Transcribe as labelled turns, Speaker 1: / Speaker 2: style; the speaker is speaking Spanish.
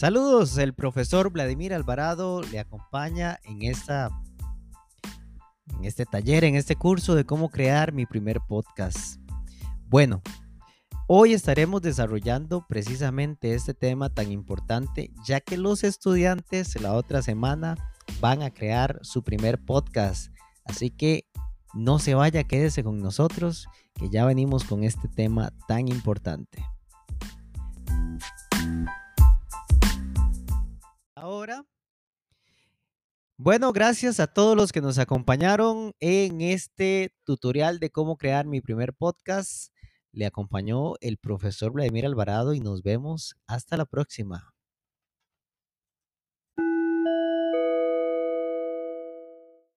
Speaker 1: Saludos, el profesor Vladimir Alvarado le acompaña en esta en este taller, en este curso de cómo crear mi primer podcast. Bueno, hoy estaremos desarrollando precisamente este tema tan importante, ya que los estudiantes la otra semana van a crear su primer podcast. Así que no se vaya, quédese con nosotros, que ya venimos con este tema tan importante. Bueno, gracias a todos los que nos acompañaron en este tutorial de cómo crear mi primer podcast. Le acompañó el profesor Vladimir Alvarado y nos vemos hasta la próxima.